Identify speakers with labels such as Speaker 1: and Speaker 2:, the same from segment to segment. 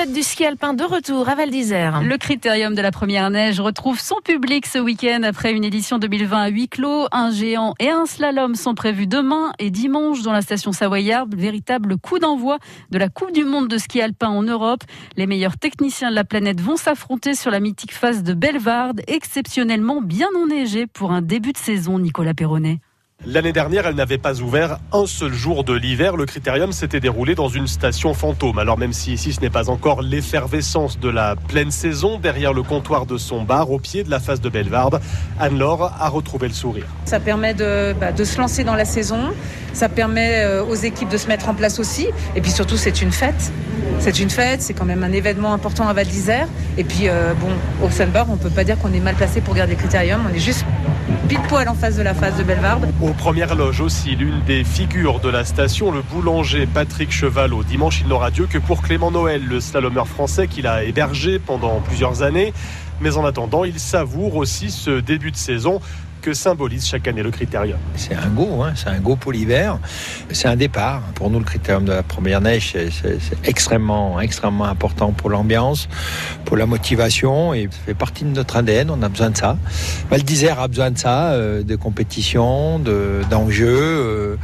Speaker 1: fête du ski alpin de retour à Val d'Isère.
Speaker 2: Le critérium de la première neige retrouve son public ce week-end après une édition 2020 à huis clos. Un géant et un slalom sont prévus demain et dimanche dans la station savoyarde. Véritable coup d'envoi de la Coupe du Monde de ski alpin en Europe. Les meilleurs techniciens de la planète vont s'affronter sur la mythique face de Bellevarde, exceptionnellement bien enneigée pour un début de saison, Nicolas Perronnet.
Speaker 3: L'année dernière, elle n'avait pas ouvert un seul jour de l'hiver. Le critérium s'était déroulé dans une station fantôme. Alors même si ici ce n'est pas encore l'effervescence de la pleine saison, derrière le comptoir de son bar, au pied de la face de Bellevarde, Anne-Laure a retrouvé le sourire.
Speaker 4: Ça permet de, bah, de, se lancer dans la saison, ça permet euh, aux équipes de se mettre en place aussi. Et puis surtout, c'est une fête. C'est une fête, c'est quand même un événement important à Val d'Isère. Et puis, euh, bon, au Sunbar, on ne peut pas dire qu'on est mal placé pour garder le critérium. On est juste pile poil en face de la face de Bellevarde.
Speaker 3: Aux premières loges aussi, l'une des figures de la station, le boulanger Patrick Chevalot. Dimanche, il n'aura Dieu que pour Clément Noël, le slalomeur français qu'il a hébergé pendant plusieurs années. Mais en attendant, il savoure aussi ce début de saison que symbolise chaque année le critérium.
Speaker 5: C'est un go, hein, c'est un go pour l'hiver. C'est un départ. Pour nous, le critérium de la première neige, c'est extrêmement, extrêmement important pour l'ambiance, pour la motivation et ça fait partie de notre ADN. On a besoin de ça. Val d'Isère a besoin de ça, euh, de compétition, d'enjeux, euh,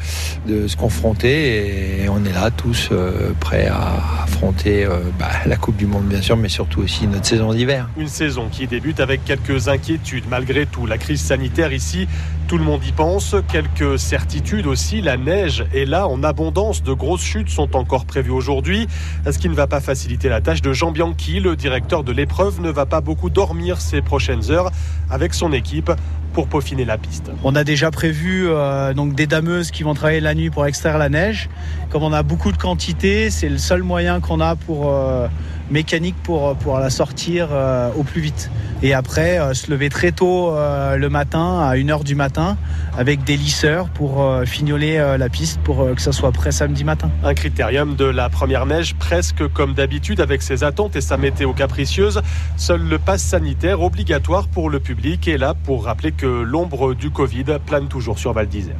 Speaker 5: de se confronter et on est là tous euh, prêts à affronter euh, bah, la Coupe du Monde, bien sûr, mais surtout aussi notre saison d'hiver.
Speaker 3: Une saison qui débute avec quelques inquiétudes malgré tout. La crise sanitaire ici, tout le monde y pense. Quelques certitudes aussi. La neige est là en abondance. De grosses chutes sont encore prévues aujourd'hui. Ce qui ne va pas faciliter la tâche de Jean Bianchi. Le directeur de l'épreuve ne va pas beaucoup dormir ces prochaines heures avec son équipe pour peaufiner la piste.
Speaker 6: On a déjà prévu euh, donc des dameuses qui vont travailler la nuit pour extraire la neige. Comme on a beaucoup de quantité, c'est le seul moyen qu'on a pour euh, mécanique pour pour la sortir euh, au plus vite. Et après euh, se lever très tôt euh, le matin à 1h du matin avec des lisseurs pour euh, fignoler la piste pour que ça soit prêt samedi matin.
Speaker 3: Un critérium de la première neige presque comme d'habitude avec ses attentes et sa météo capricieuse. Seul le pass sanitaire obligatoire pour le public est là pour rappeler que l'ombre du Covid plane toujours sur Val d'Isère.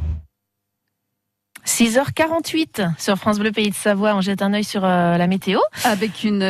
Speaker 1: 6h48 sur France Bleu Pays de Savoie. On jette un œil sur la météo.
Speaker 2: Avec une